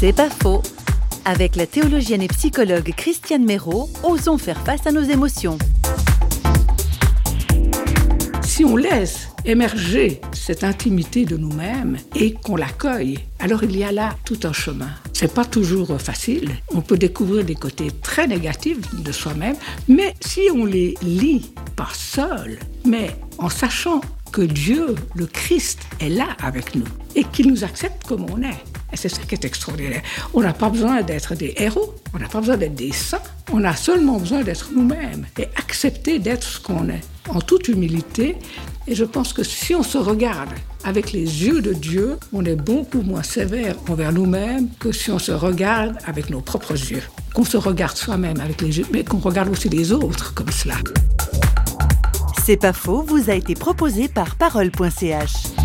C'est pas faux. Avec la théologienne et psychologue Christiane Méraud, osons faire face à nos émotions. Si on laisse émerger cette intimité de nous-mêmes et qu'on l'accueille, alors il y a là tout un chemin. C'est pas toujours facile. On peut découvrir des côtés très négatifs de soi-même, mais si on les lit pas seul, mais en sachant que Dieu, le Christ, est là avec nous et qu'il nous accepte comme on est. Et c'est ça qui est extraordinaire. On n'a pas besoin d'être des héros, on n'a pas besoin d'être des saints, on a seulement besoin d'être nous-mêmes et accepter d'être ce qu'on est, en toute humilité. Et je pense que si on se regarde avec les yeux de Dieu, on est beaucoup moins sévère envers nous-mêmes que si on se regarde avec nos propres yeux. Qu'on se regarde soi-même avec les yeux, mais qu'on regarde aussi les autres comme cela. C'est pas faux, vous a été proposé par parole.ch.